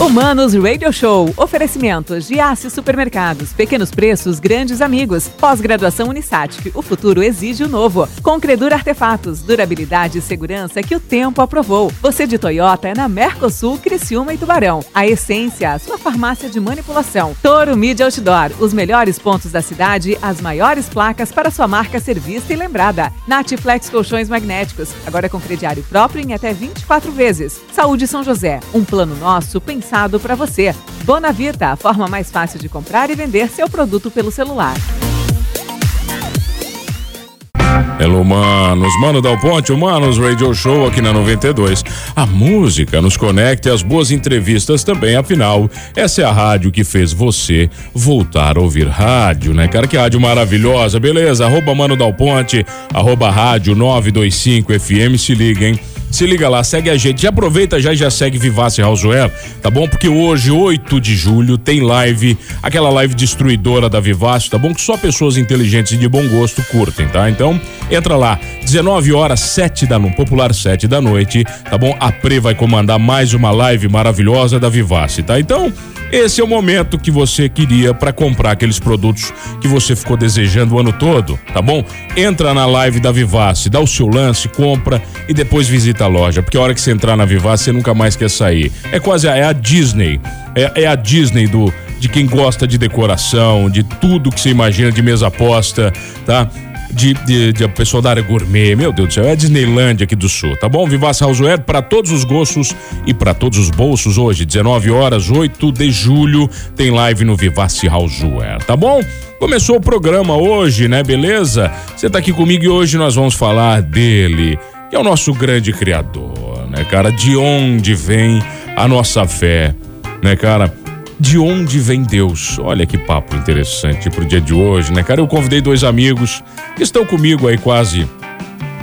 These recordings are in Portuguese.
Humanos Radio Show. Oferecimentos de Aço Supermercados. Pequenos preços, grandes amigos. Pós-graduação Unisatic. O futuro exige o novo. Concredur Artefatos. Durabilidade e segurança que o tempo aprovou. Você de Toyota é na Mercosul, Criciúma e Tubarão. A Essência, sua farmácia de manipulação. Toro Media Outdoor. Os melhores pontos da cidade, as maiores placas para sua marca ser vista e lembrada. Natiflex Colchões Magnéticos. Agora com crediário próprio em até 24 vezes. Saúde São José. Um plano nosso pensado pensado para você. Bonavita, a forma mais fácil de comprar e vender seu produto pelo celular. Hello, manos. Mano Dal Ponte, Humanos Radio Show aqui na 92. A música nos conecta e as boas entrevistas também, afinal, essa é a rádio que fez você voltar a ouvir rádio, né, cara? Que rádio maravilhosa, beleza? Arroba Mano Dal Ponte, arroba rádio 925 FM, se liga, hein? Se liga lá, segue a gente. Já aproveita já e já segue Vivace Houseware, tá bom? Porque hoje, 8 de julho, tem live, aquela live destruidora da Vivace, tá bom? Que só pessoas inteligentes e de bom gosto curtem, tá? Então, entra lá, 19 horas, 7 da noite, popular 7 da noite, tá bom? A Pre vai comandar mais uma live maravilhosa da Vivace, tá? Então, esse é o momento que você queria para comprar aqueles produtos que você ficou desejando o ano todo, tá bom? Entra na live da Vivace, dá o seu lance, compra e depois visita a loja, porque a hora que você entrar na Vivace você nunca mais quer sair. É quase a, é a Disney, é, é a Disney do de quem gosta de decoração, de tudo que você imagina de mesa posta, tá? De, de, de pessoa da área gourmet. Meu Deus do céu, é a Disneylandia aqui do Sul, tá bom? Vivace Houseware para todos os gostos e para todos os bolsos hoje, 19 horas, 8 de julho, tem live no Vivace Houseware, tá bom? Começou o programa hoje, né? Beleza? Você tá aqui comigo e hoje nós vamos falar dele, que é o nosso grande criador, né, cara? De onde vem a nossa fé, né, cara? De onde vem Deus. Olha que papo interessante pro dia de hoje, né, cara? Eu convidei dois amigos que estão comigo aí quase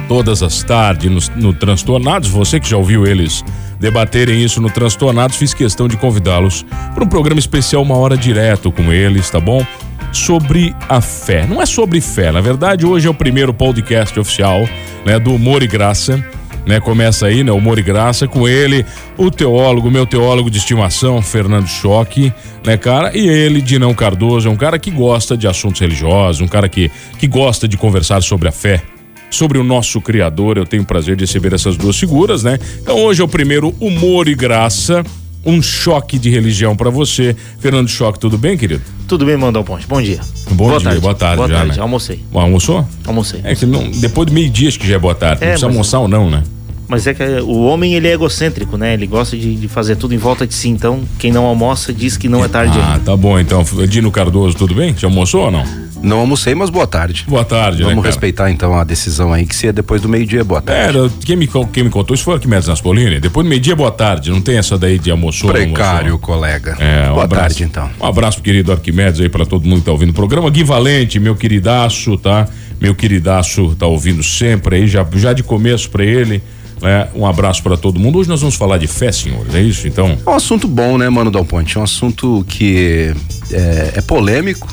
todas as tardes no, no Transtornados. Você que já ouviu eles debaterem isso no Transtornados, fiz questão de convidá-los para um programa especial, uma hora direto com eles, tá bom? Sobre a fé. Não é sobre fé, na verdade, hoje é o primeiro podcast oficial, né, do Humor e Graça né? Começa aí, né? Humor e Graça, com ele, o teólogo, meu teólogo de estimação, Fernando Choque, né, cara? E ele, Dinão Cardoso, é um cara que gosta de assuntos religiosos, um cara que, que gosta de conversar sobre a fé, sobre o nosso Criador. Eu tenho o prazer de receber essas duas figuras, né? Então hoje é o primeiro Humor e Graça, um choque de religião para você. Fernando Choque, tudo bem, querido? Tudo bem, Mandão Ponte. Bom dia. Bom boa dia, tarde. boa tarde. Boa já, tarde, né? almocei. Bom, almoçou? Almocei. É que não, depois do meio-dia que já é boa tarde. É, não precisa almoçar ou não, né? Mas é que o homem ele é egocêntrico, né? Ele gosta de, de, fazer tudo em volta de si. Então, quem não almoça diz que não é tarde ah, ainda. tá bom. Então, Dino Cardoso, tudo bem? Já almoçou ou não? Não almocei, mas boa tarde. Boa tarde, Vamos né, respeitar então a decisão aí, que se é depois do meio-dia, boa tarde. É, quem me, quem me contou isso foi o Arquimedes Naspolini. Depois do meio-dia, boa tarde. Não tem essa daí de almoçou, Precário, almoçou. colega. É, um boa abraço. tarde, então. Um abraço querido Arquimedes aí, para todo mundo que tá ouvindo o programa. Gui Valente, meu queridaço, tá? Meu queridaço tá ouvindo sempre aí, já, já de começo para ele. É, um abraço para todo mundo. Hoje nós vamos falar de fé, senhores, é isso? Então. É um assunto bom, né, Mano Dal Ponte? É um assunto que é, é polêmico,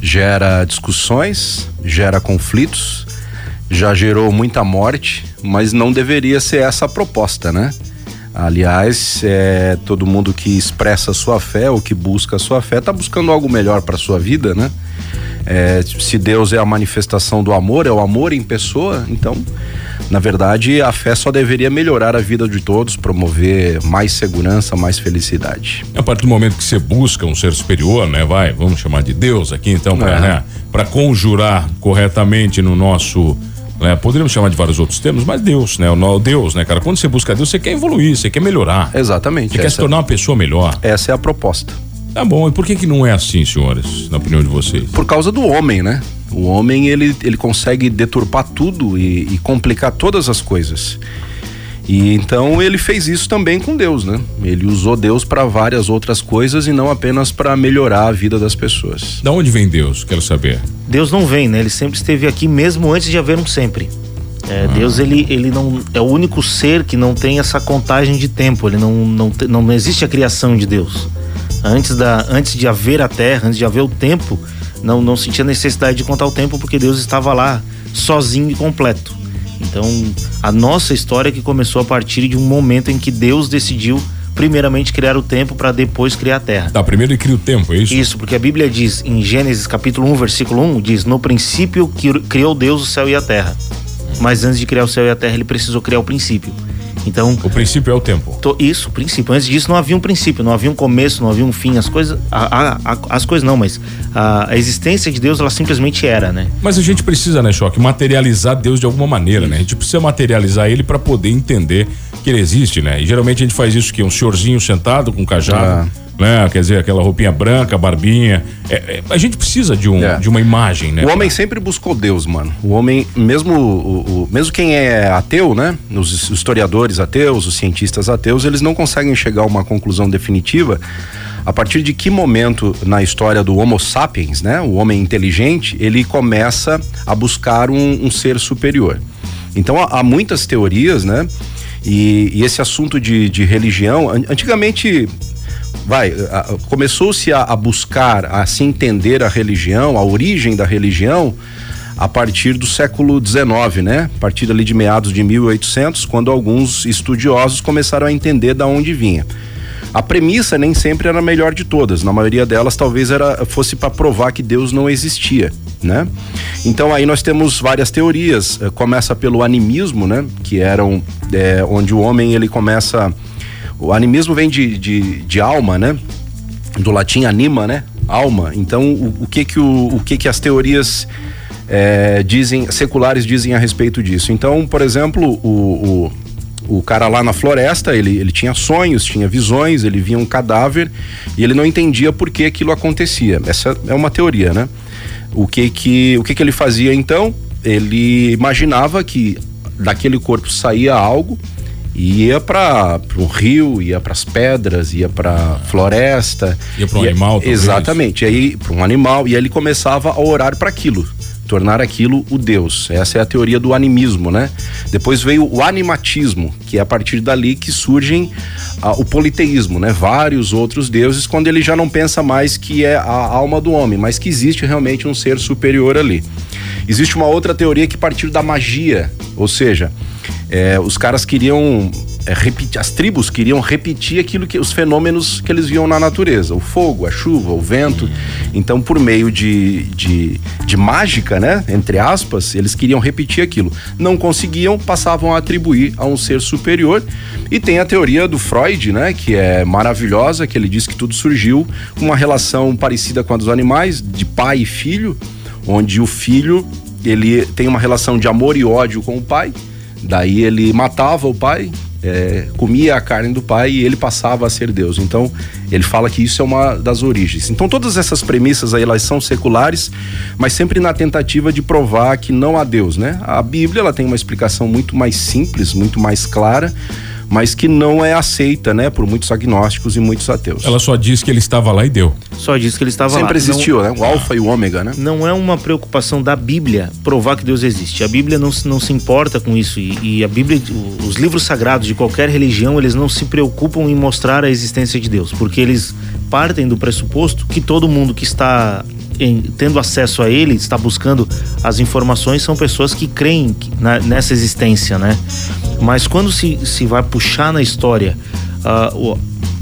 gera discussões, gera conflitos, já gerou muita morte, mas não deveria ser essa a proposta, né? Aliás, é, todo mundo que expressa sua fé ou que busca a sua fé está buscando algo melhor para sua vida, né? É, se Deus é a manifestação do amor, é o amor em pessoa, então, na verdade, a fé só deveria melhorar a vida de todos, promover mais segurança, mais felicidade. A partir do momento que você busca um ser superior, né? Vai, vamos chamar de Deus aqui, então, para É. né, conjurar corretamente no nosso. Né, poderíamos chamar de vários outros termos, mas Deus, né? O Deus, né, cara? Quando você busca Deus, você quer evoluir, você quer melhorar. Exatamente. Você quer se tornar uma pessoa melhor. essa é a proposta. Tá bom, e por que que não é assim, senhores, na opinião de vocês? Por causa do homem, né? O homem ele, ele consegue deturpar tudo e, e complicar todas as coisas. E então ele fez isso também com Deus, né? Ele usou Deus para várias outras coisas e não apenas para melhorar a vida das pessoas. Da onde vem Deus? Quero saber. Deus não vem, né? Ele sempre esteve aqui mesmo antes de haver um sempre. É, Deus ele, ele não é o único ser que não tem essa contagem de tempo. Ele não não, te- não existe a criação de Deus. Antes da antes de haver a Terra, antes de haver o tempo, não não sentia necessidade de contar o tempo porque Deus estava lá sozinho e completo. Então a nossa história que começou a partir de um momento em que Deus decidiu primeiramente criar o tempo para depois criar a terra. Tá, primeiro ele cria o tempo, é isso? Isso, porque a Bíblia diz em Gênesis capítulo 1, versículo 1, diz: "No princípio criou Deus o céu e a terra". Mas antes de criar o céu e a terra, ele precisou criar o princípio. Então, o princípio é o tempo. To, isso, o princípio. Antes disso não havia um princípio, não havia um começo, não havia um fim. As coisas, a, a, a, as coisas não, mas a, existência de Deus ela simplesmente era, né? Mas a gente precisa, né, Choque, materializar Deus de alguma maneira, né? A gente precisa materializar ele para poder entender que ele existe, né? E geralmente a gente faz isso que um senhorzinho sentado com um cajado. Ah né? Quer dizer, aquela roupinha branca, barbinha. É, é, a gente precisa de, um, é. de uma imagem, né? O homem sempre buscou Deus, mano. O homem, mesmo, o, o, mesmo quem é ateu, né? Os historiadores ateus, os cientistas ateus, eles não conseguem chegar a uma conclusão definitiva a partir de que momento na história do Homo sapiens, né? O homem inteligente, ele começa a buscar um, um ser superior. Então há, há muitas teorias, né? E, e, esse assunto de, de religião, antigamente vai, começou-se a, a, buscar, a se entender a religião, a origem da religião, a partir do século XIX, né? A partir ali de meados de 1800, quando alguns estudiosos começaram a entender da onde vinha. A premissa nem sempre era a melhor de todas, na maioria delas talvez era fosse para provar que Deus não existia, né? Então aí nós temos várias teorias, começa pelo animismo, né? Que eram é, onde o homem ele começa o animismo vem de, de, de alma, né? Do latim anima, né? Alma. Então, o, o que que o, o que que as teorias é, dizem, seculares dizem a respeito disso? Então, por exemplo, o, o, o cara lá na floresta, ele, ele tinha sonhos, tinha visões, ele via um cadáver e ele não entendia por que aquilo acontecia. Essa é uma teoria, né? O que que, o que que ele fazia então? Ele imaginava que daquele corpo saía algo ia para o rio, ia para as pedras, ia para floresta. Ia para um animal, talvez. Exatamente. E aí para um animal e aí ele começava a orar para aquilo, tornar aquilo o Deus. Essa é a teoria do animismo, né? Depois veio o animatismo, que é a partir dali que surgem ah, o politeísmo, né? Vários outros deuses, quando ele já não pensa mais que é a alma do homem, mas que existe realmente um ser superior ali. Existe uma outra teoria que partiu da magia, ou seja, é, os caras queriam é, repetir, as tribos queriam repetir aquilo que os fenômenos que eles viam na natureza, o fogo, a chuva, o vento. Então, por meio de, de, de mágica, né, entre aspas, eles queriam repetir aquilo. Não conseguiam, passavam a atribuir a um ser superior. E tem a teoria do Freud, né, que é maravilhosa, que ele diz que tudo surgiu uma relação parecida com a dos animais, de pai e filho, onde o filho ele tem uma relação de amor e ódio com o pai Daí ele matava o pai, é, comia a carne do pai e ele passava a ser Deus. Então ele fala que isso é uma das origens. Então todas essas premissas aí elas são seculares, mas sempre na tentativa de provar que não há Deus, né? A Bíblia ela tem uma explicação muito mais simples, muito mais clara mas que não é aceita, né, por muitos agnósticos e muitos ateus. Ela só diz que ele estava lá e deu. Só diz que ele estava Sempre lá. Sempre existiu, não, né? O alfa e o ômega, né? Não é uma preocupação da Bíblia provar que Deus existe. A Bíblia não, não se importa com isso e, e a Bíblia, os livros sagrados de qualquer religião, eles não se preocupam em mostrar a existência de Deus, porque eles partem do pressuposto que todo mundo que está em, tendo acesso a ele, está buscando as informações, são pessoas que creem na, nessa existência, né? Mas quando se, se vai puxar na história uh,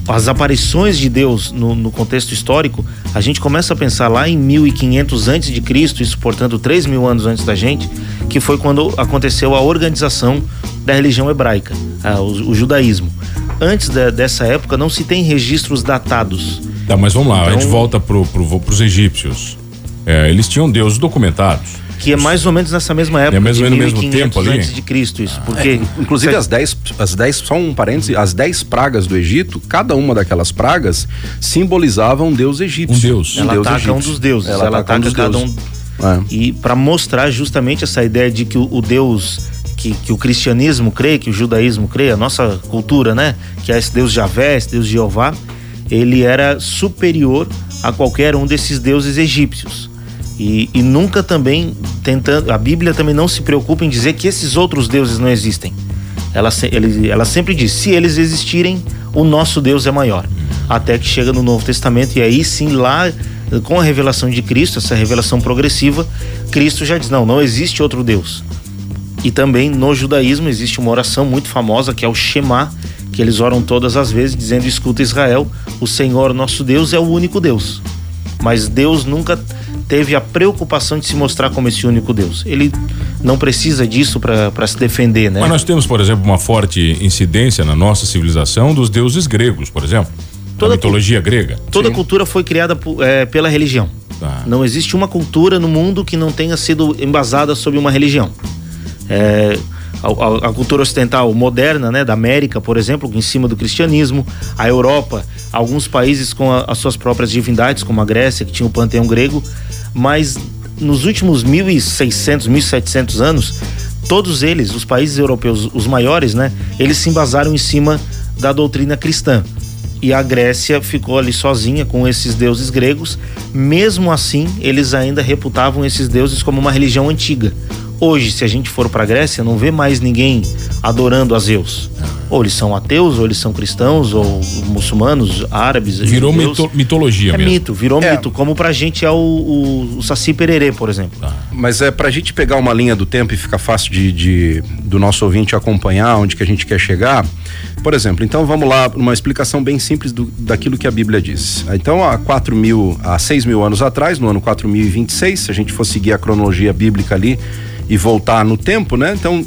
as aparições de Deus no, no, contexto histórico, a gente começa a pensar lá em 1500 antes de Cristo, isso portanto 3 mil anos antes da gente, que foi quando aconteceu a organização da religião hebraica, uh, o, o, judaísmo. Antes de, dessa época não se tem registros datados Tá, mas vamos lá, então, a gente então- volta pro, pro, pros egípcios. É, eles tinham deuses documentados. Que é mais ou menos nessa mesma época. É mais ou menos no mesmo tempo ali. Antes de Cristo, isso. Ah. Porque, é, inclusive, as 10, as 10, só um parêntese, as 10 pragas do Egito, cada uma daquelas pragas simbolizava um deus egípcio. Um deus. Ela um deus ataca egípcio. um dos deuses. Ela, ela ataca, ataca cada um. É. E para mostrar justamente essa ideia de que o, o Deus que, que, o cristianismo crê, que o judaísmo crê, a nossa cultura, né? Que é esse Deus Javé, esse Deus Jeová, ele era superior a qualquer um desses deuses egípcios. E, e, nunca também tentando. A Bíblia também não se preocupa em dizer que esses outros deuses não existem. Ela, ele, ela sempre diz: se eles existirem, o nosso Deus é maior. Até que chega no Novo Testamento, e aí sim, lá, com a revelação de Cristo, essa revelação progressiva, Cristo já diz: não, não existe outro Deus. E também no judaísmo existe uma oração muito famosa que é o Shema, que eles oram todas as vezes dizendo: "Escuta Israel, o Senhor nosso Deus é o único Deus". Mas Deus nunca teve a preocupação de se mostrar como esse único Deus. Ele não precisa disso para se defender, né? Mas nós temos, por exemplo, uma forte incidência na nossa civilização dos deuses gregos, por exemplo. Toda a mitologia grega. Toda Sim. cultura foi criada é, pela religião. Tá. Não existe uma cultura no mundo que não tenha sido embasada sobre uma religião. É, a, a, cultura ocidental moderna, né, da América, por exemplo, em cima do cristianismo, a Europa, alguns países com a, as suas próprias divindades, como a Grécia, que tinha o panteão grego, mas nos últimos 1600, 1700 anos, todos eles, os países europeus, os maiores, né, eles se embasaram em cima da doutrina cristã. E a Grécia ficou ali sozinha com esses deuses gregos. Mesmo assim, eles ainda reputavam esses deuses como uma religião antiga. Hoje, se a gente for para a Grécia, não vê mais ninguém adorando a Zeus. Ou eles são ateus, ou eles são cristãos, ou muçulmanos, árabes. Virou mito, mitologia é mesmo. mito, virou é. mito. Como pra gente é o, o, o Saci Pererê, por exemplo. Tá. Mas é pra gente pegar uma linha do tempo e ficar fácil de, de, do nosso ouvinte acompanhar onde que a gente quer chegar. Por exemplo, então vamos lá, uma explicação bem simples do, daquilo que a Bíblia diz. Então, há 4 mil, há 6 mil anos atrás, no ano 4026, se a gente for seguir a cronologia bíblica ali, e voltar no tempo, né? Então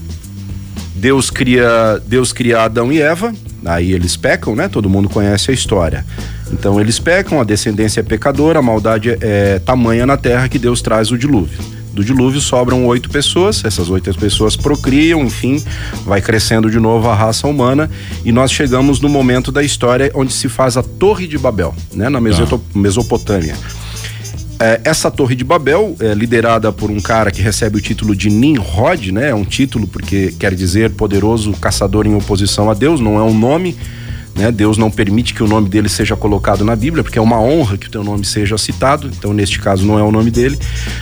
Deus cria, Deus cria Adão e Eva, aí eles pecam, né? Todo mundo conhece a história. Então eles pecam, a descendência é pecadora, a maldade é, tamanha na terra que Deus traz o dilúvio. Do dilúvio sobram oito pessoas, essas oito pessoas procriam, enfim, vai crescendo de novo a raça humana e nós chegamos no momento da história onde se faz a Torre de Babel, né? Na ah. É, essa torre de Babel é liderada por um cara que recebe o título de Nimrod, né? É um título porque quer dizer poderoso caçador em oposição a Deus, não é um nome. Né? Deus não permite que o nome dele seja colocado na Bíblia, porque é uma honra que o teu nome seja citado. Então, neste caso, não é o nome dele.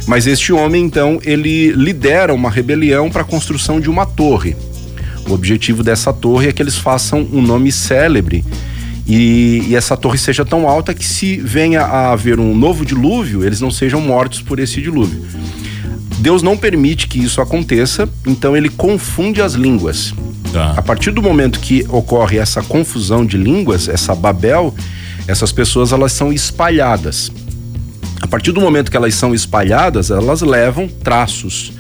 Mas este homem, então, ele lidera uma rebelião para a construção de uma torre. O objetivo dessa torre é que eles façam um nome célebre e, e, essa torre seja tão alta que se venha a haver um novo dilúvio, eles não sejam mortos por esse dilúvio. Deus não permite que isso aconteça, então ele confunde as línguas. Tá. A partir do momento que ocorre essa confusão de línguas, essa Babel, essas pessoas elas são espalhadas. A partir do momento que elas são espalhadas, elas levam traços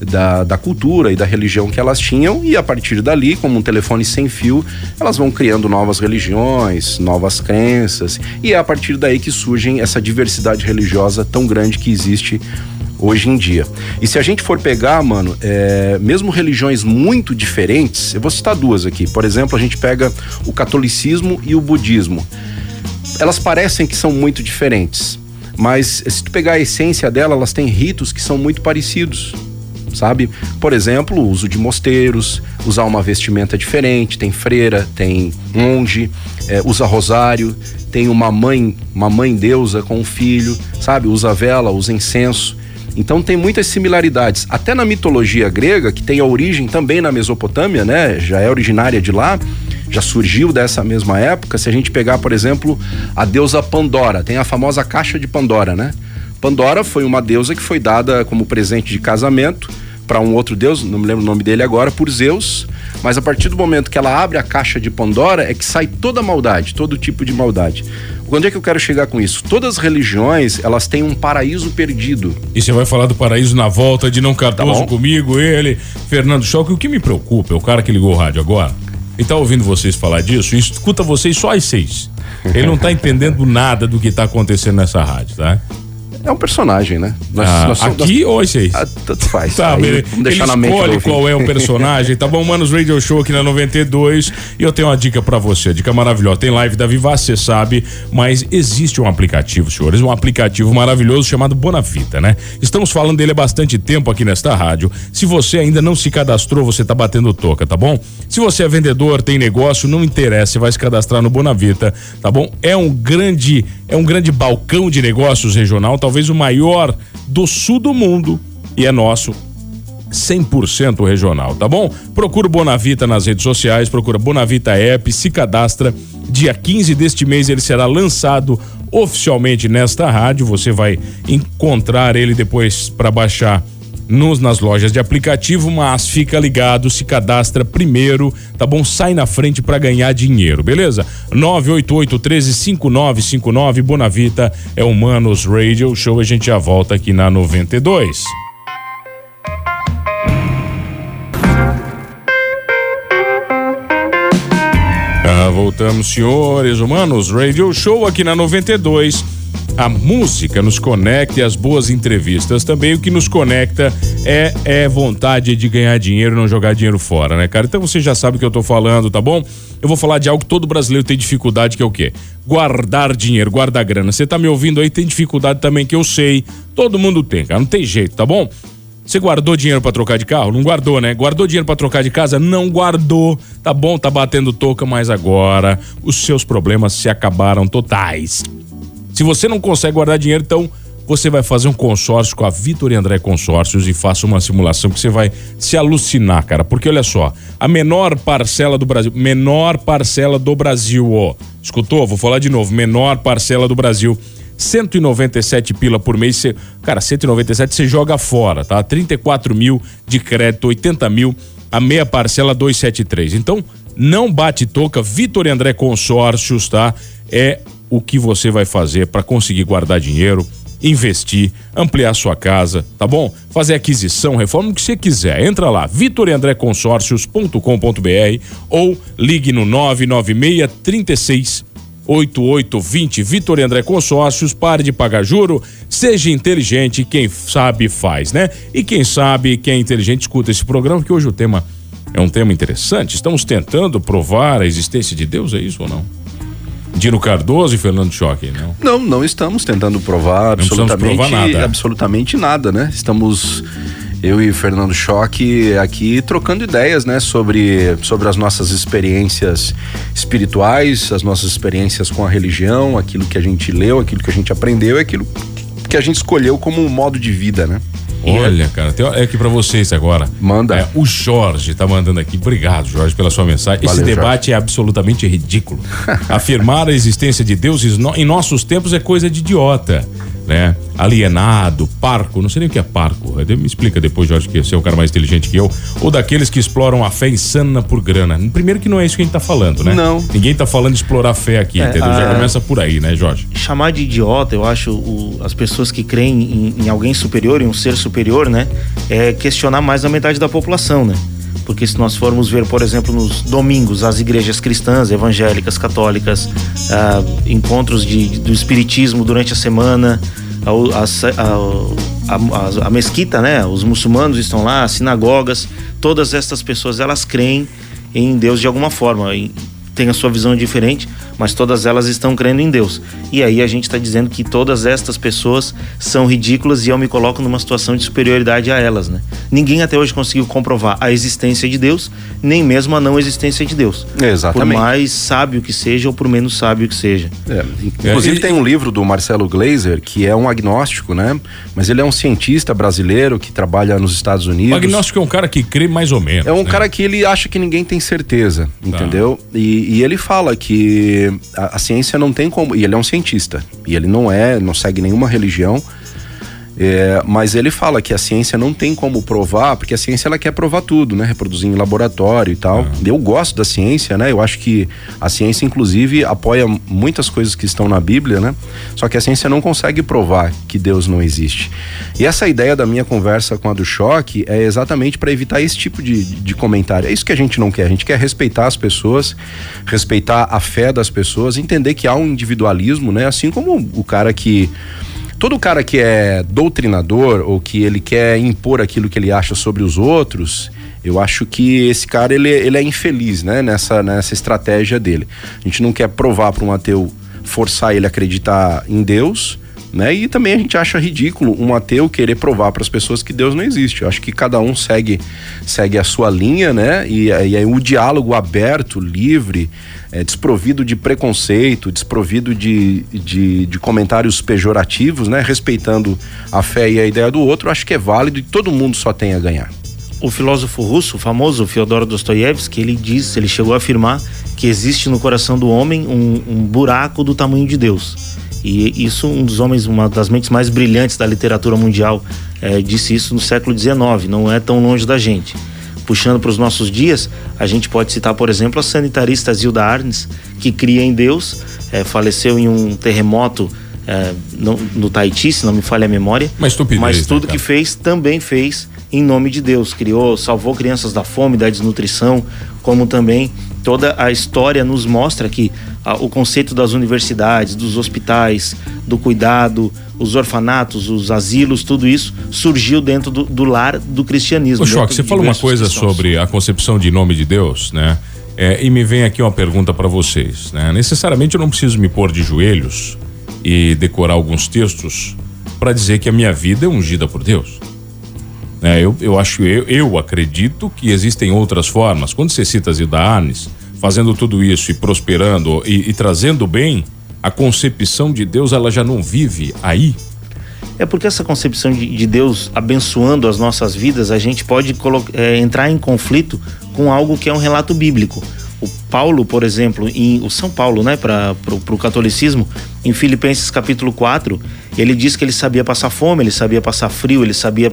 da, da cultura e da religião que elas tinham, e a partir dali, como um telefone sem fio, elas vão criando novas religiões, novas crenças, e é a partir daí que surgem essa diversidade religiosa tão grande que existe hoje em dia. E se a gente for pegar, mano, é, mesmo religiões muito diferentes, eu vou citar duas aqui. Por exemplo, a gente pega o catolicismo e o budismo. Elas parecem que são muito diferentes, mas se tu pegar a essência dela, elas têm ritos que são muito parecidos sabe? Por exemplo, o uso de mosteiros, usar uma vestimenta diferente, tem freira, tem monge, é, usa rosário, tem uma mãe, uma mãe deusa com um filho, sabe? Usa vela, usa incenso. Então tem muitas similaridades. Até na mitologia grega, que tem a origem também na Mesopotâmia, né? Já é originária de lá, já surgiu dessa mesma época. Se a gente pegar, por exemplo, a deusa Pandora, tem a famosa caixa de Pandora, né? Pandora foi uma deusa que foi dada como presente de casamento para um outro deus, não me lembro o nome dele agora, por Zeus. Mas a partir do momento que ela abre a caixa de Pandora, é que sai toda a maldade, todo tipo de maldade. Onde é que eu quero chegar com isso? Todas as religiões, elas têm um paraíso perdido. E você vai falar do paraíso na volta, de não Cardoso tá comigo, ele, Fernando Choque. O que me preocupa é o cara que ligou o rádio agora e tá ouvindo vocês falar disso escuta vocês só às seis. Ele não tá entendendo nada do que tá acontecendo nessa rádio, tá? É um personagem, né? Nós, ah, nós somos, aqui nós... ou esse aí? Ah, tanto faz. Tá, aí, ele, vamos deixar ele na mente. Escolhe qual é o personagem, tá bom? Manos Radio Show aqui na 92. E eu tenho uma dica para você, dica maravilhosa. Tem live da Viva, você sabe, mas existe um aplicativo, senhores, um aplicativo maravilhoso chamado Bonavita, né? Estamos falando dele há bastante tempo aqui nesta rádio. Se você ainda não se cadastrou, você tá batendo toca, tá bom? Se você é vendedor, tem negócio, não interessa, você vai se cadastrar no Bonavita, tá bom? É um grande, é um grande balcão de negócios regional, talvez o maior do sul do mundo e é nosso 100% regional, tá bom? Procura o Bonavita nas redes sociais, procura Bonavita App, se cadastra. Dia 15 deste mês ele será lançado oficialmente nesta rádio. Você vai encontrar ele depois para baixar nos, nas lojas de aplicativo, mas fica ligado, se cadastra primeiro, tá bom? Sai na frente para ganhar dinheiro, beleza? 988 13 5959 Bonavita é Humanos Radio Show, a gente já volta aqui na 92. Ah, voltamos, senhores humanos, Radio Show aqui na 92. A música nos conecta e as boas entrevistas também. O que nos conecta é, é vontade de ganhar dinheiro, não jogar dinheiro fora, né, cara? Então você já sabe o que eu tô falando, tá bom? Eu vou falar de algo que todo brasileiro tem dificuldade, que é o quê? Guardar dinheiro, guardar grana. Você tá me ouvindo aí, tem dificuldade também, que eu sei. Todo mundo tem, cara, não tem jeito, tá bom? Você guardou dinheiro para trocar de carro? Não guardou, né? Guardou dinheiro para trocar de casa? Não guardou. Tá bom, tá batendo toca, mas agora os seus problemas se acabaram totais. Se você não consegue guardar dinheiro, então você vai fazer um consórcio com a Vitor e André Consórcios e faça uma simulação que você vai se alucinar, cara. Porque olha só, a menor parcela do Brasil, menor parcela do Brasil, ó. Escutou? Vou falar de novo, menor parcela do Brasil 197 pila por mês, cê, cara, 197 você joga fora, tá? 34 mil de crédito, 80 mil, a meia parcela 273. Então, não bate toca, Vitor e André Consórcios, tá? É o que você vai fazer para conseguir guardar dinheiro, investir, ampliar sua casa, tá bom? Fazer aquisição, reforma, o que você quiser. Entra lá, vitorandreconsórcios.com.br ou ligue no 996 36 8820 Vitor e André Consórcios, pare de pagar juro, seja inteligente, quem sabe faz, né? E quem sabe, quem é inteligente, escuta esse programa, porque hoje o tema é um tema interessante. Estamos tentando provar a existência de Deus, é isso ou não? Dino Cardoso e Fernando Choque, não? Não, não estamos tentando provar absolutamente provar nada. absolutamente nada, né? Estamos eu e Fernando Choque aqui trocando ideias, né, sobre, sobre as nossas experiências espirituais, as nossas experiências com a religião, aquilo que a gente leu, aquilo que a gente aprendeu, aquilo que a gente escolheu como um modo de vida, né? Olha, cara, tem, é aqui para vocês agora. Manda. É, o Jorge tá mandando aqui. Obrigado, Jorge, pela sua mensagem. Valeu, Esse debate Jorge. é absolutamente ridículo. Afirmar a existência de Deus em nossos tempos é coisa de idiota né? Alienado, parco, não sei nem o que é parco. Me explica depois, Jorge, que você é o cara mais inteligente que eu. Ou daqueles que exploram a fé insana por grana. Primeiro que não é isso que a gente tá falando, né? Não. Ninguém tá falando de explorar a fé aqui, é, entendeu? Já começa por aí, né, Jorge? Chamar de idiota, eu acho, o, as pessoas que creem em, em alguém superior, em um ser superior, né? É questionar mais da metade da população, né? Porque se nós formos ver, por exemplo, nos domingos, as igrejas cristãs, evangélicas, católicas, ah, encontros de, do espiritismo durante a semana, a, a, a, a, mesquita, né? Os muçulmanos estão lá, as sinagogas, todas estas pessoas elas creem em Deus de alguma forma, tem a sua visão diferente, mas todas elas estão crendo em Deus. E aí a gente está dizendo que todas estas pessoas são ridículas e eu me coloco numa situação de superioridade a elas, né? Ninguém até hoje conseguiu comprovar a existência de Deus, nem mesmo a não existência de Deus. Exatamente. Por mais sábio que seja ou por menos sábio que seja. É, inclusive é, tem um livro do Marcelo Glazer que é um agnóstico, né? Mas ele é um cientista brasileiro que trabalha nos Estados Unidos. O agnóstico é um cara que crê mais ou menos. É um né? cara que ele acha que ninguém tem certeza, tá. entendeu? E, e ele fala que a, a, ciência não tem como. E ele é um cientista. E ele não é, não segue nenhuma religião. É, mas ele fala que a ciência não tem como provar, porque a ciência ela quer provar tudo, né? Reproduzir em laboratório e tal. É. Eu gosto da ciência, né? Eu acho que a ciência, inclusive, apoia muitas coisas que estão na Bíblia, né? Só que a ciência não consegue provar que Deus não existe. E essa ideia da minha conversa com a do choque é exatamente para evitar esse tipo de, de comentário. É isso que a gente não quer. A gente quer respeitar as pessoas, respeitar a fé das pessoas, entender que há um individualismo, né? Assim como o cara que todo cara que é doutrinador ou que ele quer impor aquilo que ele acha sobre os outros, eu acho que esse cara ele, ele é infeliz, né? Nessa, nessa estratégia dele. A gente não quer provar para um ateu forçar ele a acreditar em Deus, né? E também a gente acha ridículo um ateu querer provar para as pessoas que Deus não existe. Eu acho que cada um segue segue a sua linha, né? E, e aí o diálogo aberto, livre, é, desprovido de preconceito, desprovido de, de, de, comentários pejorativos, né? Respeitando a fé e a ideia do outro, acho que é válido e todo mundo só tem a ganhar. O filósofo russo, famoso Fyodor Dostoiévski, ele diz, ele chegou a afirmar que existe no coração do homem um, um buraco do tamanho de Deus E isso, um dos homens, uma das mentes mais brilhantes da literatura mundial, é, disse isso no século XIX, não é tão longe da gente. Puxando para os nossos dias, a gente pode citar, por exemplo, a sanitarista Zilda Arnes, que cria em Deus, é, faleceu em um terremoto é, no, no Tahiti, se não me falha a memória. Mas, mas né, tudo né, que fez também fez em nome de Deus. Criou, salvou crianças da fome, da desnutrição, como também toda a história nos mostra que a, o conceito das universidades, dos hospitais, do cuidado, os orfanatos, os asilos, tudo isso surgiu dentro do, do lar do cristianismo. Ô, Choque, você fala uma coisa cristãos. sobre a concepção de nome de Deus, né? É, e me vem aqui uma pergunta para vocês. Né? Necessariamente eu não preciso me pôr de joelhos e decorar alguns textos para dizer que a minha vida é ungida por Deus. É, eu, eu acho, eu, eu acredito que existem outras formas. Quando você cita Zida Arnes, fazendo tudo isso e prosperando e, e trazendo bem, a concepção de Deus ela já não vive aí. É porque essa concepção de, de Deus abençoando as nossas vidas, a gente pode é, entrar em conflito com algo que é um relato bíblico. O Paulo, por exemplo, em o São Paulo, né, para o catolicismo, em Filipenses capítulo 4, ele diz que ele sabia passar fome, ele sabia passar frio, ele sabia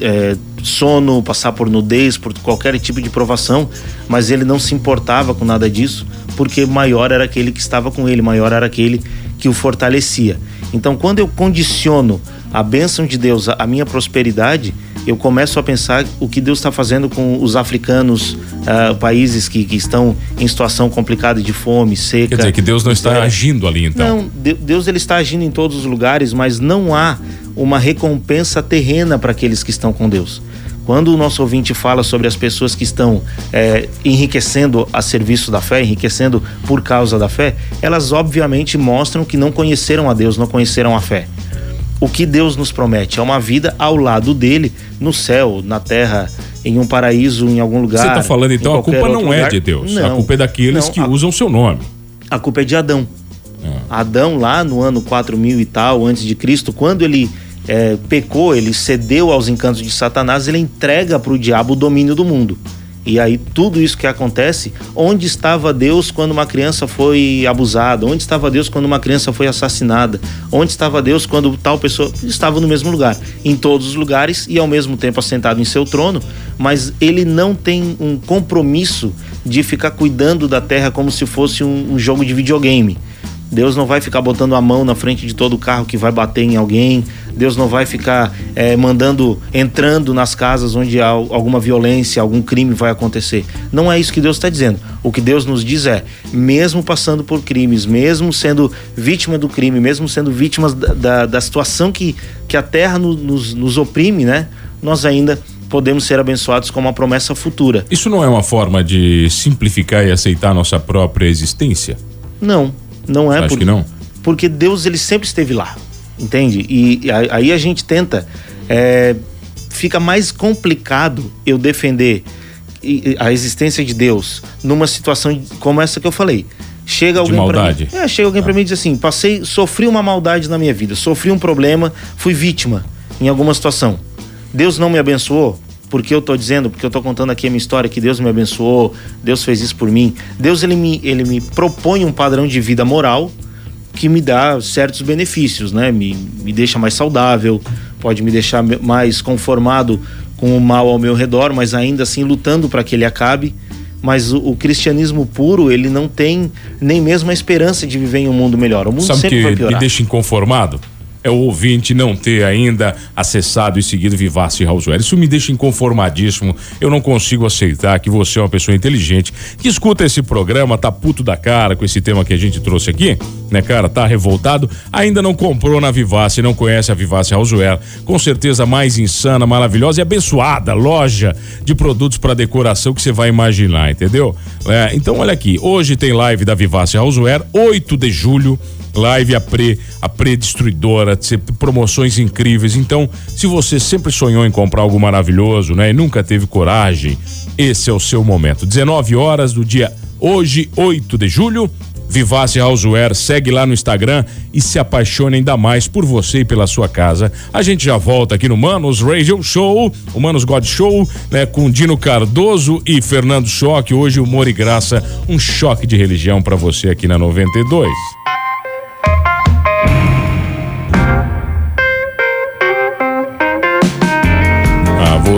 é, sono, passar por nudez, por qualquer tipo de provação, mas ele não se importava com nada disso, porque maior era aquele que estava com ele, maior era aquele que o fortalecia. Então, quando eu condiciono a bênção de Deus à minha prosperidade, eu começo a pensar o que Deus está fazendo com os africanos, uh, países que, que, estão em situação complicada de fome, seca. Quer dizer, que Deus não está é, agindo ali, então. Não, Deus ele está agindo em todos os lugares, mas não há uma recompensa terrena para aqueles que estão com Deus. Quando o nosso ouvinte fala sobre as pessoas que estão é, enriquecendo a serviço da fé, enriquecendo por causa da fé, elas obviamente mostram que não conheceram a Deus, não conheceram a fé. O que Deus nos promete é uma vida ao lado dele, no céu, na terra, em um paraíso, em algum lugar. Você está falando então a culpa não é de Deus, não, a culpa é daqueles não, que a, usam seu nome. A culpa é de Adão. Ah. Adão, lá no ano 4000 e tal, antes de Cristo, quando ele é, pecou, ele cedeu aos encantos de Satanás, ele entrega para o diabo o domínio do mundo. E aí tudo isso que acontece, onde estava Deus quando uma criança foi abusada? Onde estava Deus quando uma criança foi assassinada? Onde estava Deus quando tal pessoa estava no mesmo lugar? Em todos os lugares e ao mesmo tempo assentado em seu trono, mas ele não tem um compromisso de ficar cuidando da terra como se fosse um, um jogo de videogame. Deus não vai ficar botando a mão na frente de todo carro que vai bater em alguém. Deus não vai ficar é, mandando, entrando nas casas onde há alguma violência, algum crime vai acontecer. Não é isso que Deus está dizendo. O que Deus nos diz é, mesmo passando por crimes, mesmo sendo vítima do crime, mesmo sendo vítimas da, da, da situação que, que a terra no, nos, nos oprime, né? Nós ainda podemos ser abençoados com uma promessa futura. Isso não é uma forma de simplificar e aceitar nossa própria existência? Não, não é Acho porque, que não. Porque Deus ele sempre esteve lá, entende? E, aí a gente tenta é, fica mais complicado eu defender a existência de Deus numa situação como essa que eu falei. Chega alguém para mim, é, chega alguém ah. para mim e diz assim: "Passei, sofri uma maldade na minha vida, sofri um problema, fui vítima em alguma situação. Deus não me abençoou, porque eu estou dizendo, porque eu estou contando aqui a minha história, que Deus me abençoou, Deus fez isso por mim. Deus ele me, ele me propõe um padrão de vida moral que me dá certos benefícios, né? Me, me deixa mais saudável, pode me deixar mais conformado com o mal ao meu redor, mas ainda assim lutando para que ele acabe. Mas o, o, cristianismo puro, ele não tem nem mesmo a esperança de viver em um mundo melhor. O mundo Sabe sempre que vai piorar. me deixa inconformado? É o ouvinte não ter ainda acessado e seguido Vivace Houseware. Isso me deixa inconformadíssimo. Eu não consigo aceitar que você é uma pessoa inteligente que escuta esse programa, tá puto da cara com esse tema que a gente trouxe aqui, né, cara? Tá revoltado, ainda não comprou na Vivace, não conhece a Vivace Houseware. Com certeza mais insana, maravilhosa e abençoada loja de produtos para decoração que você vai imaginar, entendeu? É, então olha aqui, hoje tem live da Vivace Houseware, 8 de julho live a pre a pre-destruidora, promoções incríveis. Então, se você sempre sonhou em comprar algo maravilhoso, né, e nunca teve coragem, esse é o seu momento. 19 horas do dia hoje, 8 de julho. Vivace Houseware, segue lá no Instagram e se apaixone ainda mais por você e pela sua casa. A gente já volta aqui no Manos Radio Show, o Manos God Show, né, com Dino Cardoso e Fernando Choque. Hoje, humor e graça, um choque de religião para você aqui na 92.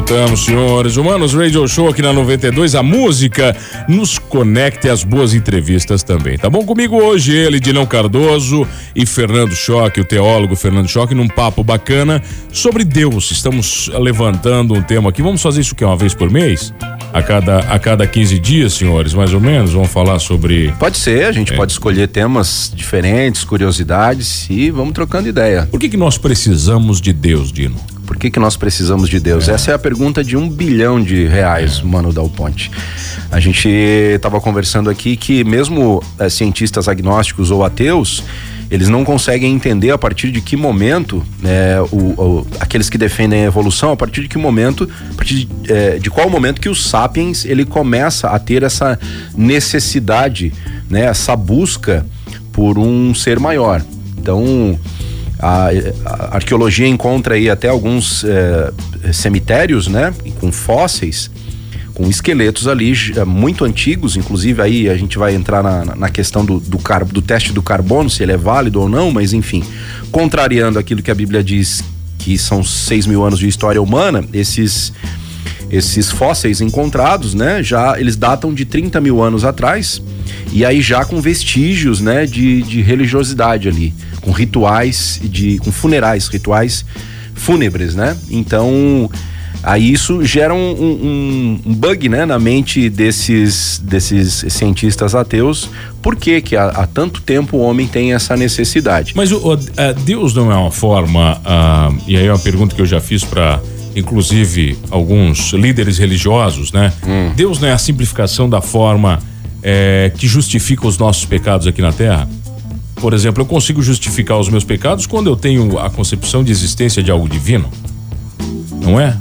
Voltamos, senhores. Humanos Radio Show aqui na 92. A música nos conecta e as boas entrevistas também. Tá bom comigo hoje ele, Dilão Cardoso e Fernando Choque, o teólogo Fernando Choque, num papo bacana sobre Deus. Estamos levantando um tema aqui. Vamos fazer isso que uma vez por mês? A cada, a cada 15 dias, senhores, mais ou menos? Vamos falar sobre. Pode ser, a gente é. pode escolher temas diferentes, curiosidades e vamos trocando ideia. Por que, que nós precisamos de Deus, Dino? Por que, que nós precisamos de Deus? É. Essa é a pergunta de um bilhão de reais, é. Mano Dal Ponte. A gente estava conversando aqui que mesmo é, cientistas agnósticos ou ateus, eles não conseguem entender a partir de que momento, né, o, o, aqueles que defendem a evolução, a partir de que momento, a partir de, é, de, qual momento que o sapiens ele começa a ter essa necessidade, né, essa busca por um ser maior. Então, a, a, arqueologia encontra aí até alguns é, cemitérios, né, com fósseis, com esqueletos ali é, muito antigos, inclusive aí a gente vai entrar na, na questão do, do, car, do teste do carbono, se ele é válido ou não, mas enfim, contrariando aquilo que a Bíblia diz que são seis mil anos de história humana, esses esses fósseis encontrados, né, já eles datam de 30 mil anos atrás e aí já com vestígios, né, de, de religiosidade ali com rituais de com funerais, rituais fúnebres, né? Então aí isso gera um, um, um, bug né, na mente desses, desses cientistas ateus. Por que, que há, há tanto tempo o homem tem essa necessidade? Mas o, o Deus não é uma forma, uh, e aí é uma pergunta que eu já fiz para inclusive alguns líderes religiosos, né? Hum. Deus não é a simplificação da forma é, que justifica os nossos pecados aqui na Terra? Por exemplo, eu consigo justificar os meus pecados quando eu tenho a concepção de existência de algo divino. Não é?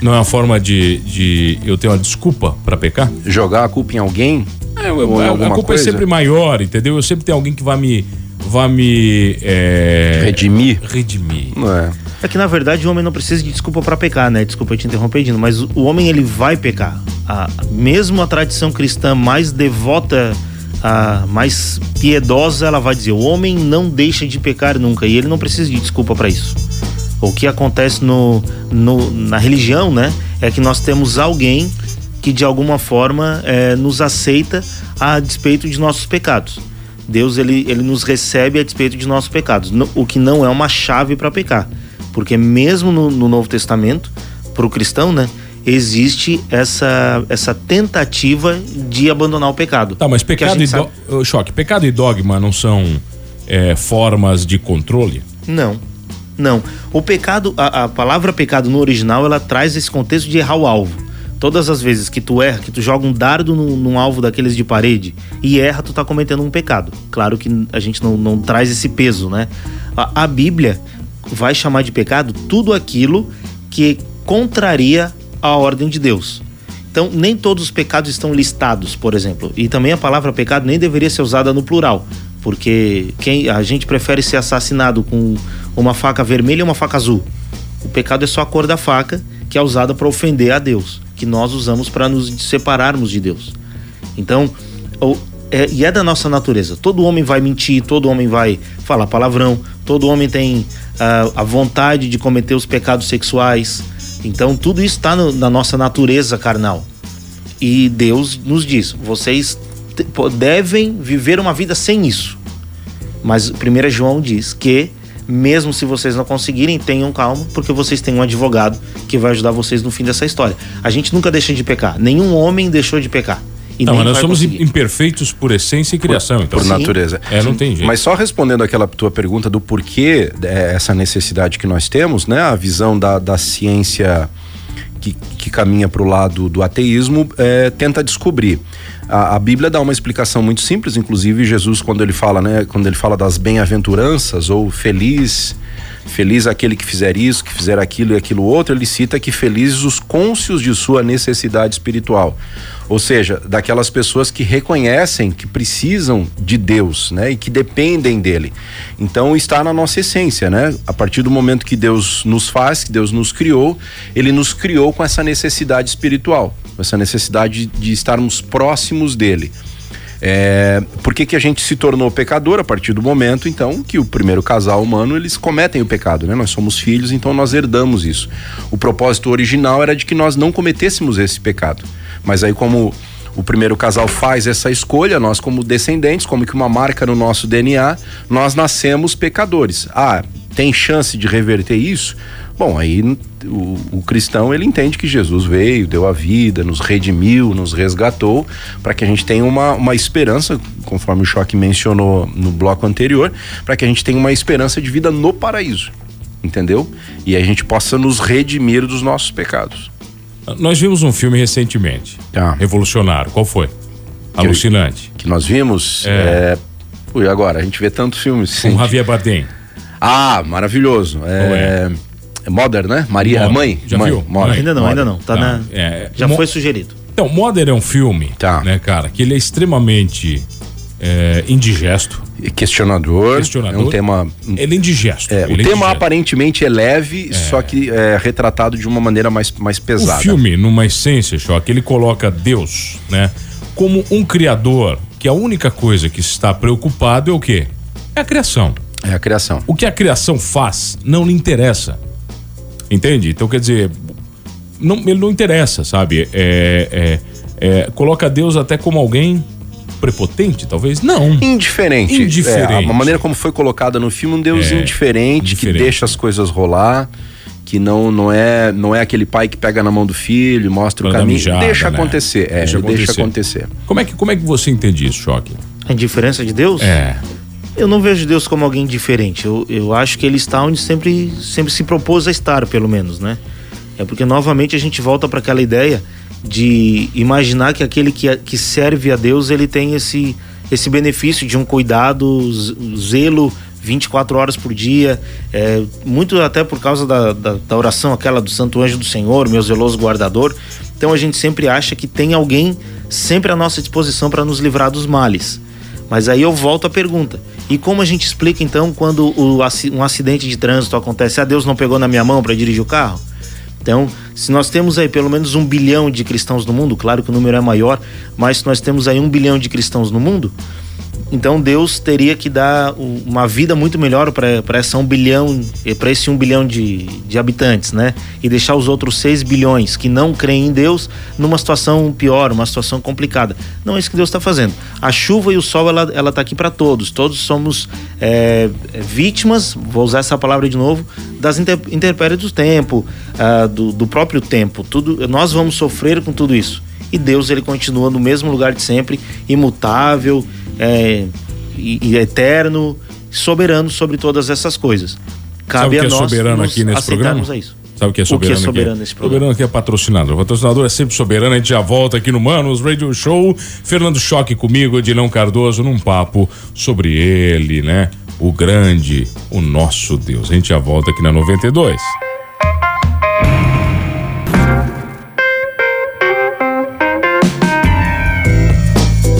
Não é uma forma de, de eu ter uma desculpa para pecar? Jogar a culpa em alguém? É, eu, a, a, culpa coisa? é sempre maior, entendeu? Eu sempre tenho alguém que vai me. Vai me. É, redimir? Redimir. Não é. É que na verdade o homem não precisa de desculpa para pecar, né? Desculpa te interromper, Dino, mas o homem ele vai pecar. A, mesmo a tradição cristã mais devota a mais piedosa, ela vai dizer: o homem não deixa de pecar nunca e ele não precisa de desculpa para isso. O que acontece no, no, na religião, né, é que nós temos alguém que de alguma forma é, nos aceita a despeito de nossos pecados. Deus ele, ele nos recebe a despeito de nossos pecados, o que não é uma chave para pecar, porque mesmo no, no Novo Testamento, para o cristão, né, existe essa, essa tentativa de abandonar o pecado. Tá, mas pecado e sabe... do... choque, pecado e dogma não são é, formas de controle? Não. Não. O pecado, a, a, palavra pecado no original, ela traz esse contexto de errar o alvo. Todas as vezes que tu erra, que tu joga um dardo num, num alvo daqueles de parede e erra, tu tá cometendo um pecado. Claro que a gente não, não traz esse peso, né? A, a Bíblia vai chamar de pecado tudo aquilo que contraria a ordem de Deus. Então, nem todos os pecados estão listados, por exemplo. E também a palavra pecado nem deveria ser usada no plural, porque quem a gente prefere ser assassinado com uma faca vermelha ou uma faca azul. O pecado é só a cor da faca que é usada para ofender a Deus, que nós usamos para nos separarmos de Deus. Então, é, e é da nossa natureza. Todo homem vai mentir, todo homem vai falar palavrão, todo homem tem uh, a vontade de cometer os pecados sexuais, então tudo isso está na nossa natureza carnal. E Deus nos diz: vocês devem viver uma vida sem isso. Mas 1 João diz que, mesmo se vocês não conseguirem, tenham calma, porque vocês têm um advogado que vai ajudar vocês no fim dessa história. A gente nunca deixa de pecar. Nenhum homem deixou de pecar. Não, mas nós somos conseguir. imperfeitos por essência e criação, por, então. Por natureza. É, não tem jeito. Mas só respondendo aquela tua pergunta do porquê é, essa necessidade que nós temos, né? A visão da, da ciência que, que caminha para o lado do ateísmo é, tenta descobrir. A, a, Bíblia dá uma explicação muito simples, inclusive Jesus quando ele fala, né, quando ele fala das bem-aventuranças ou feliz Feliz aquele que fizer isso, que fizer aquilo e aquilo outro, ele cita que felizes os cônscios de sua necessidade espiritual. Ou seja, daquelas pessoas que reconhecem que precisam de Deus, né? E que dependem dele. Então está na nossa essência, né? A partir do momento que Deus nos faz, que Deus nos criou, ele nos criou com essa necessidade espiritual, com essa necessidade de estarmos próximos dele. É, por que, que a gente se tornou pecador a partir do momento, então, que o primeiro casal humano, eles cometem o pecado, né? Nós somos filhos, então nós herdamos isso. O propósito original era de que nós não cometêssemos esse pecado. Mas aí, como o primeiro casal faz essa escolha, nós como descendentes, como que uma marca no nosso DNA, nós nascemos pecadores. Ah, tem chance de reverter isso? Bom, aí o, o, cristão ele entende que Jesus veio, deu a vida, nos redimiu, nos resgatou, para que a gente tenha uma, uma esperança, conforme o Choque mencionou no bloco anterior, para que a gente tenha uma esperança de vida no paraíso, entendeu? E a gente possa nos redimir dos nossos pecados. Nós vimos um filme recentemente, ah. revolucionário. Qual foi? Alucinante. Que, que nós vimos. É. é... agora, a gente vê tantos filmes. Com Javier Bardem. Ah, maravilhoso. É, é? Modern, né? Maria, Modern. mãe? Já mãe. viu? Modern. Ainda não, ainda não. Tá, tá. Na... É, já Mo... foi sugerido. Então, Modern é um filme, tá. né, cara, que ele é extremamente é, indigesto. Questionador, questionador. É um tema. Ele é indigesto. É, ele o é tema indigesto. aparentemente é leve, é. só que é retratado de uma maneira mais, mais pesada. O filme, numa essência, Choque, ele coloca Deus, né, como um criador que a única coisa que está preocupado é o quê? É a criação. É a criação. O que a criação faz não lhe interessa. Entende? Então, quer dizer, não, ele não interessa, sabe? É, é, é, coloca Deus até como alguém prepotente, talvez? Não. Indiferente. Indiferente. É, a maneira como foi colocada no filme, um Deus é, indiferente, indiferente, que deixa as coisas rolar, que não, não, é, não é aquele pai que pega na mão do filho, mostra o caminho. Mijada, deixa né? acontecer. É, deixa acontecer. deixa acontecer. Como é, que, como é que você entende isso, Choque? A indiferença de Deus? É. Eu não vejo Deus como alguém diferente. Eu, eu acho que ele está onde sempre, sempre se propôs a estar, pelo menos, né? É porque novamente a gente volta para aquela ideia de imaginar que aquele que, que serve a Deus ele tem esse, esse benefício de um cuidado, zelo 24 horas por dia, é, muito até por causa da, da, da, oração aquela do Santo Anjo do Senhor, meu zeloso guardador. Então a gente sempre acha que tem alguém sempre à nossa disposição para nos livrar dos males. Mas aí eu volto à pergunta: e como a gente explica então quando o, um acidente de trânsito acontece? Ah, Deus não pegou na minha mão para dirigir o carro? Então, se nós temos aí pelo menos um bilhão de cristãos no mundo, claro que o número é maior, mas se nós temos aí um bilhão de cristãos no mundo, então Deus teria que dar uma vida muito melhor para essa um bilhão, para esse um bilhão de, de habitantes, né? E deixar os outros seis bilhões que não creem em Deus numa situação pior, uma situação complicada. Não é isso que Deus está fazendo. A chuva e o sol ela ela está aqui para todos. Todos somos é, vítimas, vou usar essa palavra de novo, das intempéries do tempo, uh, do, do próprio tempo. Tudo, nós vamos sofrer com tudo isso. E Deus ele continua no mesmo lugar de sempre, imutável é, e, e eterno, soberano sobre todas essas coisas. Cabe Sabe o que é soberano aqui nesse programa? A isso. Sabe o que é soberano, o que é soberano nesse programa? Soberano aqui é patrocinador. O patrocinador é sempre soberano. A gente já volta aqui no Manos Radio Show. Fernando Choque comigo, Edilão Cardoso, num papo sobre ele, né? O grande, o nosso Deus. A gente já volta aqui na 92.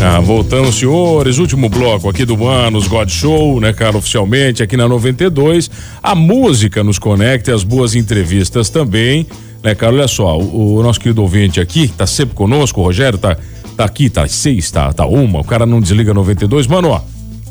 Ah, voltando, senhores, último bloco aqui do Manos God Show, né, cara, oficialmente aqui na 92. A música nos conecta, as boas entrevistas também, né, cara, olha só, o, o nosso querido ouvinte aqui, tá sempre conosco, o Rogério tá, tá aqui, tá seis, tá, tá uma, o cara não desliga 92, mano, ó,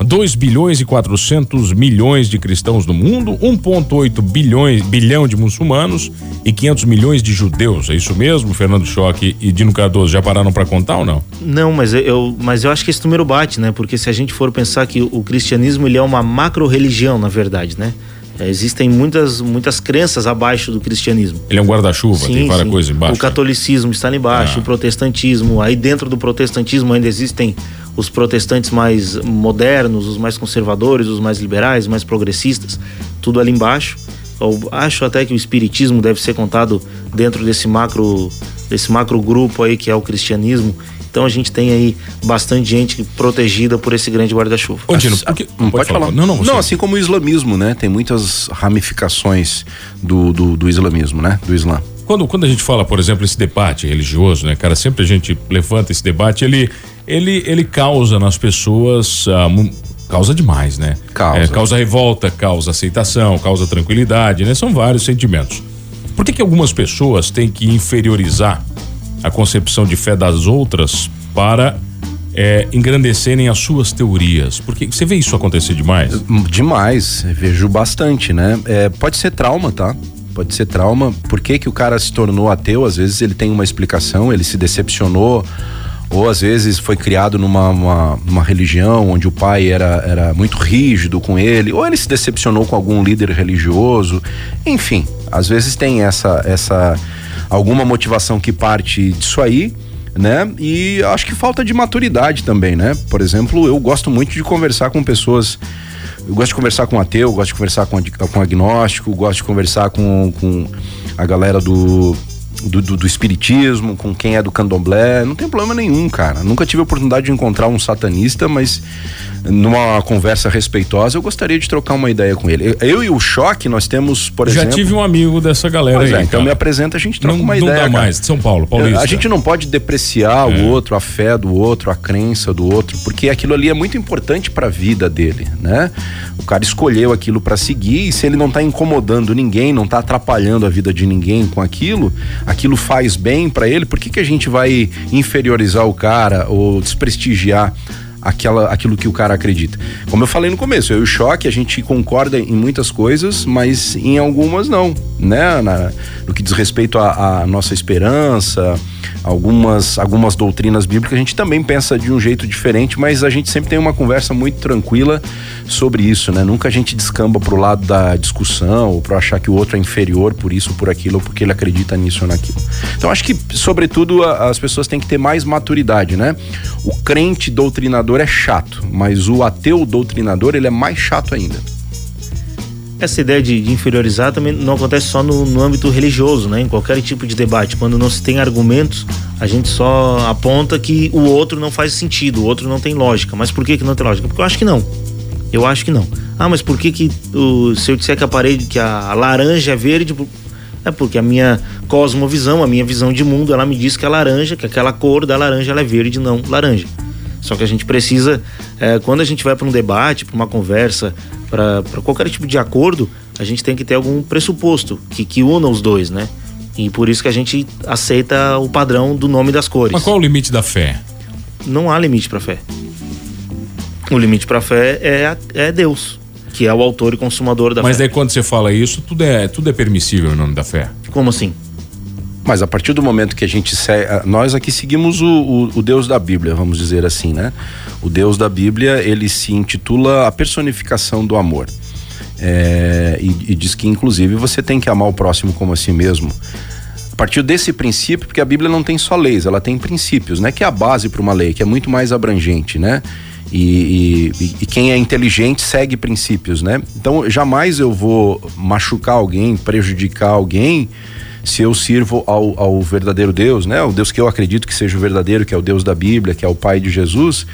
2 bilhões e 400 milhões de cristãos no mundo, 1,8 bilhões bilhão de muçulmanos e 500 milhões de judeus. É isso mesmo, Fernando Choque e Dino Cardoso? Já pararam para contar ou não? Não, mas eu, mas eu acho que esse número bate, né? Porque se a gente for pensar que o cristianismo ele é uma macro-religião, na verdade, né? É, existem muitas, muitas crenças abaixo do cristianismo. Ele é um guarda-chuva, tem várias coisas embaixo. O catolicismo está ali embaixo, ah. o protestantismo. Aí dentro do protestantismo ainda existem os protestantes mais modernos, os mais conservadores, os mais liberais, mais progressistas, tudo ali embaixo. Eu acho até que o espiritismo deve ser contado dentro desse macro desse macro grupo aí que é o cristianismo. Então a gente tem aí bastante gente protegida por esse grande guarda-chuva. Ô, Dino, porque... não pode, pode falar. falar. Não, não, você... não, assim como o islamismo, né? Tem muitas ramificações do, do, do islamismo, né? Do islã. Quando, quando a gente fala, por exemplo, esse debate religioso, né, cara, sempre a gente levanta esse debate, ele, ele, ele causa nas pessoas. Uh, causa demais, né? Causa. É, causa revolta, causa aceitação, causa tranquilidade, né? São vários sentimentos. Por que, que algumas pessoas têm que inferiorizar a concepção de fé das outras para é, engrandecerem as suas teorias? Porque você vê isso acontecer demais? Demais, vejo bastante, né? É, pode ser trauma, tá? Pode ser trauma. Por que, que o cara se tornou ateu? Às vezes ele tem uma explicação, ele se decepcionou ou às vezes foi criado numa uma, uma, religião onde o pai era, era muito rígido com ele, ou ele se decepcionou com algum líder religioso, enfim, às vezes tem essa essa alguma motivação que parte disso aí, né? E acho que falta de maturidade também, né? Por exemplo, eu gosto muito de conversar com pessoas eu gosto de conversar com ateu, gosto de conversar com, com agnóstico, gosto de conversar com, com a galera do, do, do, do, espiritismo, com quem é do candomblé, não tem problema nenhum, cara. Nunca tive a oportunidade de encontrar um satanista, mas numa conversa respeitosa, eu gostaria de trocar uma ideia com ele. Eu e o Choque, nós temos, por Já exemplo. Já tive um amigo dessa galera pois aí. É, então me apresenta, a gente troca não, uma não ideia. Não dá mais, de São Paulo, Paulista. A gente não pode depreciar é. o outro, a fé do outro, a crença do outro, porque aquilo ali é muito importante para a vida dele, né? O cara escolheu aquilo para seguir e se ele não tá incomodando ninguém, não tá atrapalhando a vida de ninguém com aquilo, aquilo faz bem para ele, por que, que a gente vai inferiorizar o cara ou desprestigiar aquela, aquilo que o cara acredita. Como eu falei no começo, eu e o Choque, a gente concorda em muitas coisas, mas em algumas não, né? Na, no que diz respeito à nossa esperança, algumas, algumas doutrinas bíblicas, a gente também pensa de um jeito diferente, mas a gente sempre tem uma conversa muito tranquila sobre isso, né? Nunca a gente descamba pro lado da discussão ou para achar que o outro é inferior por isso, por aquilo, ou porque ele acredita nisso ou naquilo. Então acho que, sobretudo, as pessoas têm que ter mais maturidade, né? O crente doutrinador é chato, mas o ateu doutrinador, ele é mais chato ainda essa ideia de, de, inferiorizar também não acontece só no, no, âmbito religioso, né? Em qualquer tipo de debate. Quando não se tem argumentos, a gente só aponta que o outro não faz sentido, o outro não tem lógica. Mas por que, que não tem lógica? Porque eu acho que não. Eu acho que não. Ah, mas por que, que o, se eu disser que a parede, que a laranja é verde, é porque a minha cosmovisão, a minha visão de mundo, ela me diz que a laranja, que aquela cor da laranja ela é verde, não laranja. Só que a gente precisa, é, quando a gente vai para um debate, para uma conversa, para qualquer tipo de acordo, a gente tem que ter algum pressuposto que, que una os dois, né? E por isso que a gente aceita o padrão do nome das cores. Mas qual o limite da fé? Não há limite para fé. O limite para fé é, é Deus, que é o autor e consumador da Mas fé. Mas daí quando você fala isso, tudo é, tudo é permissível em nome da fé. Como assim? Mas a partir do momento que a gente segue, nós aqui seguimos o, o, o, Deus da Bíblia, vamos dizer assim, né? O Deus da Bíblia ele se intitula a personificação do amor. É, e, e diz que inclusive você tem que amar o próximo como a si mesmo. A partir desse princípio, porque a Bíblia não tem só leis, ela tem princípios, né? Que é a base para uma lei, que é muito mais abrangente, né? E, e, e, quem é inteligente segue princípios, né? Então jamais eu vou machucar alguém, prejudicar alguém se eu sirvo ao, ao verdadeiro Deus, né? O Deus que eu acredito que seja o verdadeiro, que é o Deus da Bíblia, que é o Pai de Jesus,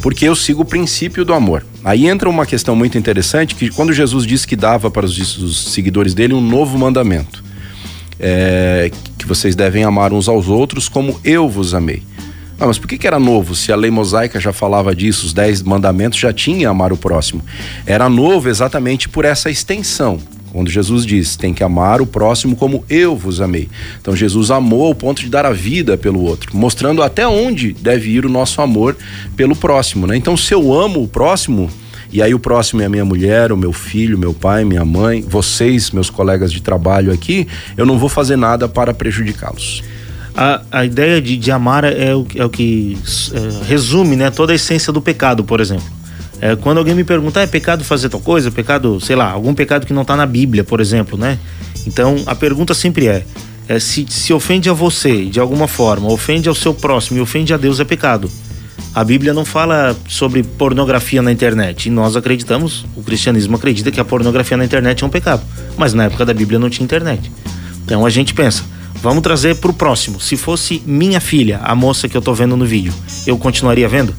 porque eu sigo o princípio do amor. Aí entra uma questão muito interessante que quando Jesus disse que dava para os, os seguidores dele um novo mandamento, é, que vocês devem amar uns aos outros como eu vos amei. Ah, mas por que, que era novo? Se a lei mosaica já falava disso, os dez mandamentos já tinha amar o próximo. Era novo exatamente por essa extensão. Quando Jesus diz, tem que amar o próximo como eu vos amei. Então Jesus amou ao ponto de dar a vida pelo outro, mostrando até onde deve ir o nosso amor pelo próximo, né? Então se eu amo o próximo, e aí o próximo é a minha mulher, o meu filho, meu pai, minha mãe, vocês, meus colegas de trabalho aqui, eu não vou fazer nada para prejudicá-los. A, a ideia de, de amar é o, é o que é, resume né, toda a essência do pecado, por exemplo. É, quando alguém me pergunta, ah, é pecado fazer tal coisa? Pecado, sei lá, algum pecado que não está na Bíblia, por exemplo, né? Então a pergunta sempre é, é se, se ofende a você de alguma forma, ofende ao seu próximo e ofende a Deus, é pecado. A Bíblia não fala sobre pornografia na internet. E nós acreditamos, o cristianismo acredita que a pornografia na internet é um pecado. Mas na época da Bíblia não tinha internet. Então a gente pensa, vamos trazer para o próximo. Se fosse minha filha, a moça que eu estou vendo no vídeo, eu continuaria vendo?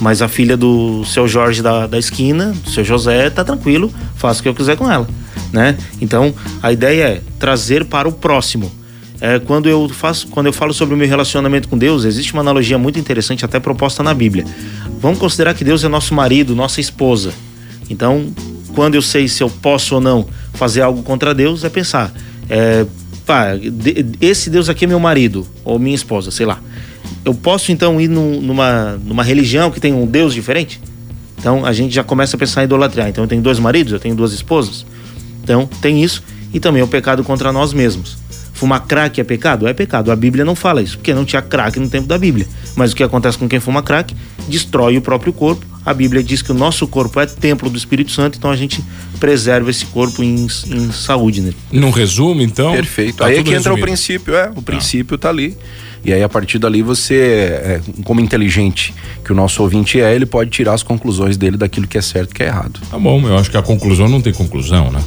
Mas a filha do seu Jorge da, da esquina, do seu José, tá tranquilo, faço o que eu quiser com ela, né? Então, a ideia é trazer para o próximo. É, quando eu faço, quando eu falo sobre o meu relacionamento com Deus, existe uma analogia muito interessante, até proposta na Bíblia. Vamos considerar que Deus é nosso marido, nossa esposa. Então, quando eu sei se eu posso ou não fazer algo contra Deus, é pensar, é, pá, esse Deus aqui é meu marido ou minha esposa, sei lá eu posso então ir num, numa, numa religião que tem um Deus diferente? Então a gente já começa a pensar em idolatria. Então eu tenho dois maridos, eu tenho duas esposas. Então tem isso e também o pecado contra nós mesmos. Fumar crack é pecado? É pecado. A Bíblia não fala isso, porque não tinha crack no tempo da Bíblia. Mas o que acontece com quem fuma crack? Destrói o próprio corpo. A Bíblia diz que o nosso corpo é templo do Espírito Santo, então a gente preserva esse corpo em, em saúde, né? Num resumo, então. Perfeito. Tá aí é que entra resumido. o princípio, é. O princípio tá. tá ali. E aí, a partir dali, você, é, como inteligente que o nosso ouvinte é, ele pode tirar as conclusões dele daquilo que é certo e que é errado. Tá bom, eu acho que a conclusão não tem conclusão, né?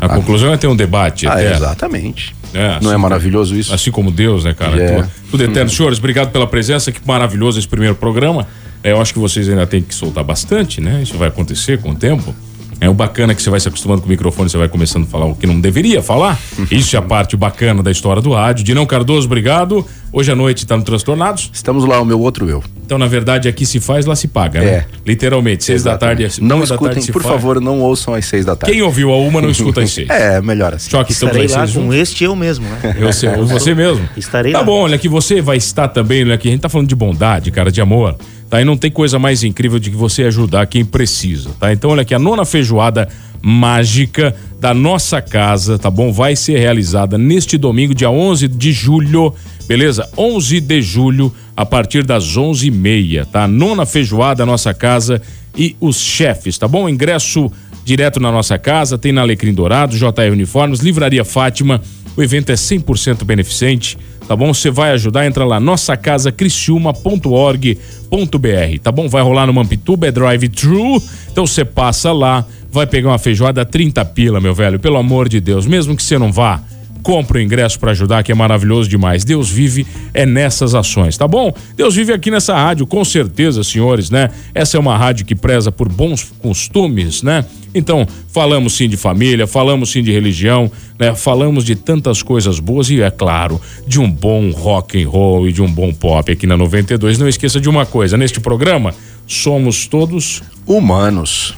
A ah, conclusão é ter um debate. Ah, exatamente. É, não é assim, maravilhoso isso? Assim como Deus, né, cara? É. Tudo, tudo eterno. Hum. Senhores, obrigado pela presença. Que maravilhoso esse primeiro programa. É, eu acho que vocês ainda têm que soltar bastante, né? Isso vai acontecer com o tempo. É o bacana que você vai se acostumando com o microfone, você vai começando a falar o que não deveria falar. Isso é a parte bacana da história do rádio. Dinão Cardoso, obrigado. Hoje à noite está no Transtornados. Estamos lá, o meu outro eu. Então, na verdade, aqui se faz, lá se paga, né? É. Literalmente, seis Exatamente. da tarde. Não escutem, por faz. favor, não ouçam às seis da tarde. Quem ouviu a uma não escuta às seis. é, melhor assim. Só que Estarei lá com este eu mesmo, né? Eu sei, você mesmo. Estarei tá lá. Tá bom, olha que você vai estar também, olha aqui, a gente tá falando de bondade, cara, de amor. Tá? E não tem coisa mais incrível de que você ajudar quem precisa, tá? Então, olha aqui, a nona feijoada mágica da nossa casa, tá bom? Vai ser realizada neste domingo, dia 11 de julho, beleza? 11 de julho, a partir das 11h30, tá? Nona feijoada da nossa casa e os chefes, tá bom? Ingresso direto na nossa casa, tem na Alecrim Dourado, JR Uniformes, Livraria Fátima. O evento é 100% beneficente, tá bom? Você vai ajudar, entra lá, nossacasacrisciúma.org.br, tá bom? Vai rolar no Mampituba, é drive-thru, então você passa lá, vai pegar uma feijoada 30 pila, meu velho, pelo amor de Deus, mesmo que você não vá, compra o ingresso para ajudar, que é maravilhoso demais. Deus vive é nessas ações, tá bom? Deus vive aqui nessa rádio, com certeza, senhores, né? Essa é uma rádio que preza por bons costumes, né? Então, falamos sim de família, falamos sim de religião, né? Falamos de tantas coisas boas e, é claro, de um bom rock and roll e de um bom pop aqui na 92. Não esqueça de uma coisa, neste programa, somos todos humanos.